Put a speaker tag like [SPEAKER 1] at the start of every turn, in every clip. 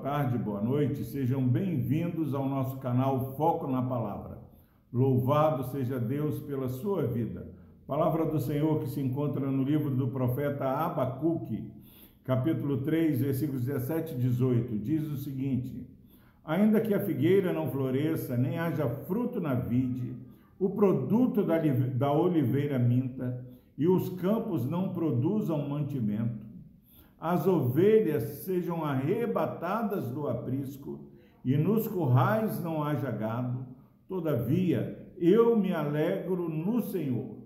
[SPEAKER 1] tarde, boa noite. Sejam bem-vindos ao nosso canal Foco na Palavra. Louvado seja Deus pela sua vida. Palavra do Senhor que se encontra no livro do profeta Abacuque, capítulo 3, versículos 17 e 18. Diz o seguinte: Ainda que a figueira não floresça, nem haja fruto na vide, o produto da oliveira minta, e os campos não produzam mantimento, as ovelhas sejam arrebatadas do aprisco, e nos currais não haja gado. Todavia, eu me alegro no Senhor,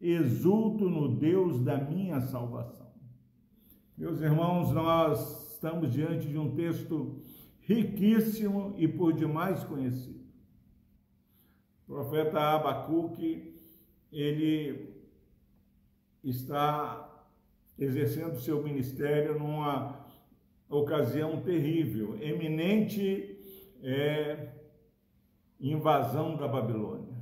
[SPEAKER 1] exulto no Deus da minha salvação. Meus irmãos, nós estamos diante de um texto riquíssimo e por demais conhecido. O profeta Abacuque, ele está exercendo seu ministério numa ocasião terrível, eminente é, invasão da Babilônia.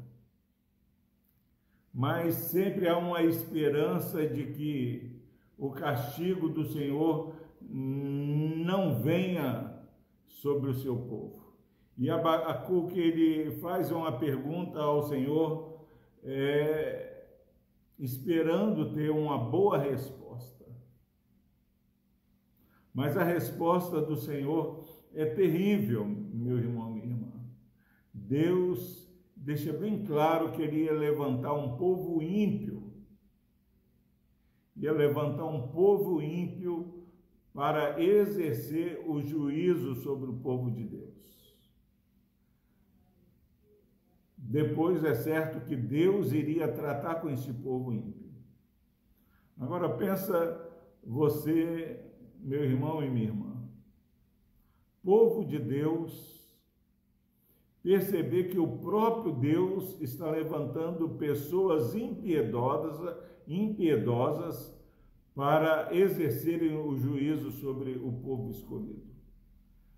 [SPEAKER 1] Mas sempre há uma esperança de que o castigo do Senhor não venha sobre o seu povo. E Abacuque ele faz uma pergunta ao Senhor, é, esperando ter uma boa resposta. Mas a resposta do Senhor é terrível, meu irmão, minha irmã. Deus deixa bem claro que ele ia levantar um povo ímpio. Ia levantar um povo ímpio para exercer o juízo sobre o povo de Deus. Depois é certo que Deus iria tratar com esse povo ímpio. Agora pensa você meu irmão e minha irmã, povo de Deus, perceber que o próprio Deus está levantando pessoas impiedosas, impiedosas para exercerem o juízo sobre o povo escolhido.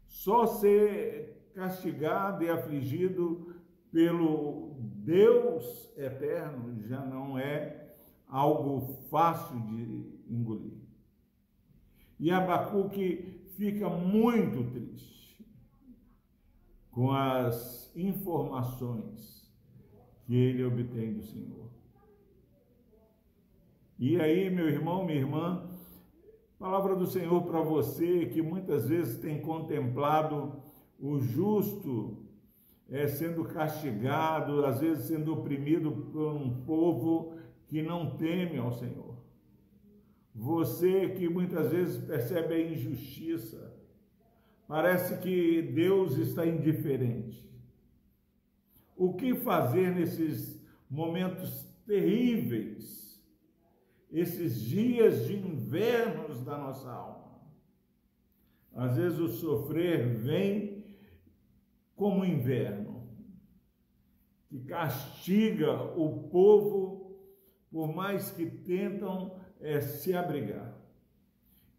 [SPEAKER 1] Só ser castigado e afligido pelo Deus eterno já não é algo fácil de engolir. E Abacuque fica muito triste com as informações que ele obtém do Senhor. E aí, meu irmão, minha irmã, palavra do Senhor para você que muitas vezes tem contemplado o justo é, sendo castigado, às vezes sendo oprimido por um povo que não teme ao Senhor. Você que muitas vezes percebe a injustiça, parece que Deus está indiferente. O que fazer nesses momentos terríveis, esses dias de invernos da nossa alma? Às vezes o sofrer vem como inverno, que castiga o povo, por mais que tentam é se abrigar.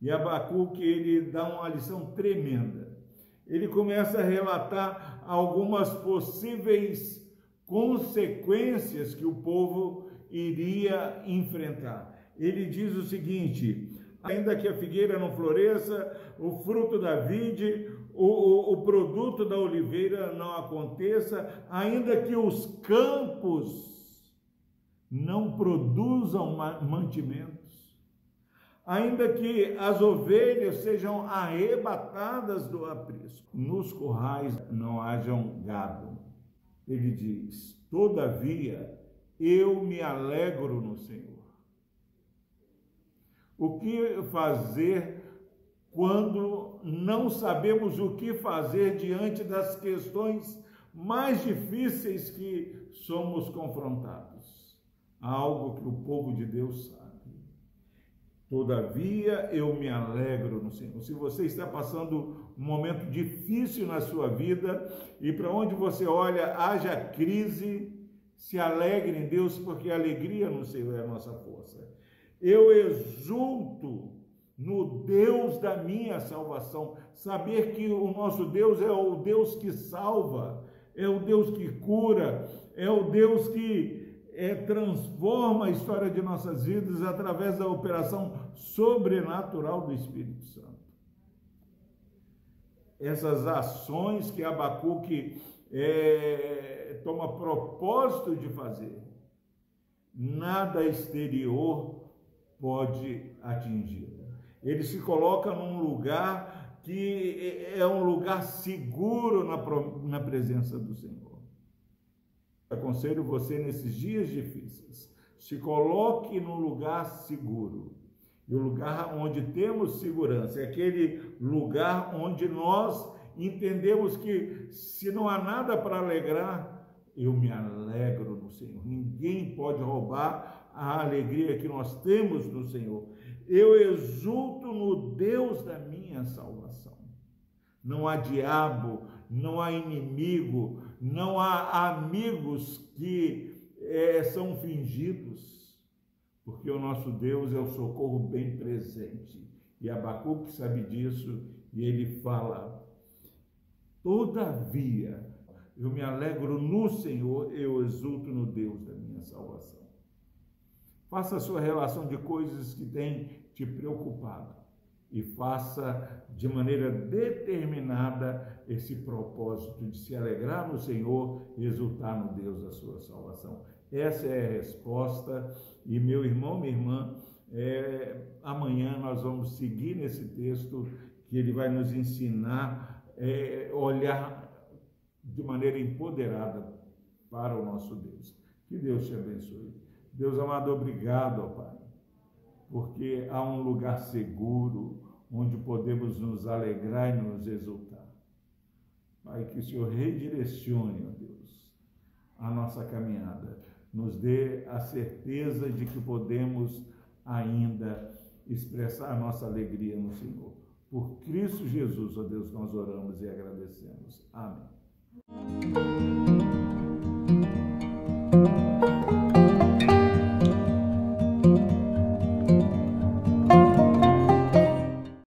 [SPEAKER 1] E Abacuque, ele dá uma lição tremenda. Ele começa a relatar algumas possíveis consequências que o povo iria enfrentar. Ele diz o seguinte: ainda que a figueira não floresça, o fruto da vide, o, o, o produto da oliveira não aconteça, ainda que os campos não produzam mantimentos, ainda que as ovelhas sejam arrebatadas do aprisco, nos currais não hajam gado. Ele diz: Todavia, eu me alegro no Senhor. O que fazer quando não sabemos o que fazer diante das questões mais difíceis que somos confrontados? Algo que o povo de Deus sabe. Todavia eu me alegro no Senhor. Se você está passando um momento difícil na sua vida e para onde você olha haja crise, se alegre em Deus, porque a alegria no Senhor é a nossa força. Eu exulto no Deus da minha salvação, saber que o nosso Deus é o Deus que salva, é o Deus que cura, é o Deus que é, transforma a história de nossas vidas através da operação sobrenatural do Espírito Santo. essas ações que Abacuque é, toma propósito de fazer, nada exterior pode atingi-lo. Ele se coloca num lugar que é um lugar seguro na, na presença do Senhor. Aconselho você nesses dias difíceis, se coloque num lugar seguro. E o lugar onde temos segurança é aquele lugar onde nós entendemos que se não há nada para alegrar, eu me alegro no Senhor. Ninguém pode roubar a alegria que nós temos no Senhor. Eu exulto no Deus da minha salvação. Não há diabo, não há inimigo, não há amigos que é, são fingidos, porque o nosso Deus é o socorro bem presente. E Abacuque sabe disso e ele fala: Todavia, eu me alegro no Senhor, eu exulto no Deus da minha salvação. Faça a sua relação de coisas que têm te preocupado e faça de maneira determinada esse propósito de se alegrar no Senhor e exultar no Deus da sua salvação. Essa é a resposta. E meu irmão, minha irmã, é, amanhã nós vamos seguir nesse texto que ele vai nos ensinar é, olhar de maneira empoderada para o nosso Deus. Que Deus te abençoe. Deus amado, obrigado, ó Pai, porque há um lugar seguro onde podemos nos alegrar e nos exultar. Pai, que o Senhor redirecione, ó Deus, a nossa caminhada, nos dê a certeza de que podemos ainda expressar a nossa alegria no Senhor. Por Cristo Jesus, ó Deus, nós oramos e agradecemos. Amém.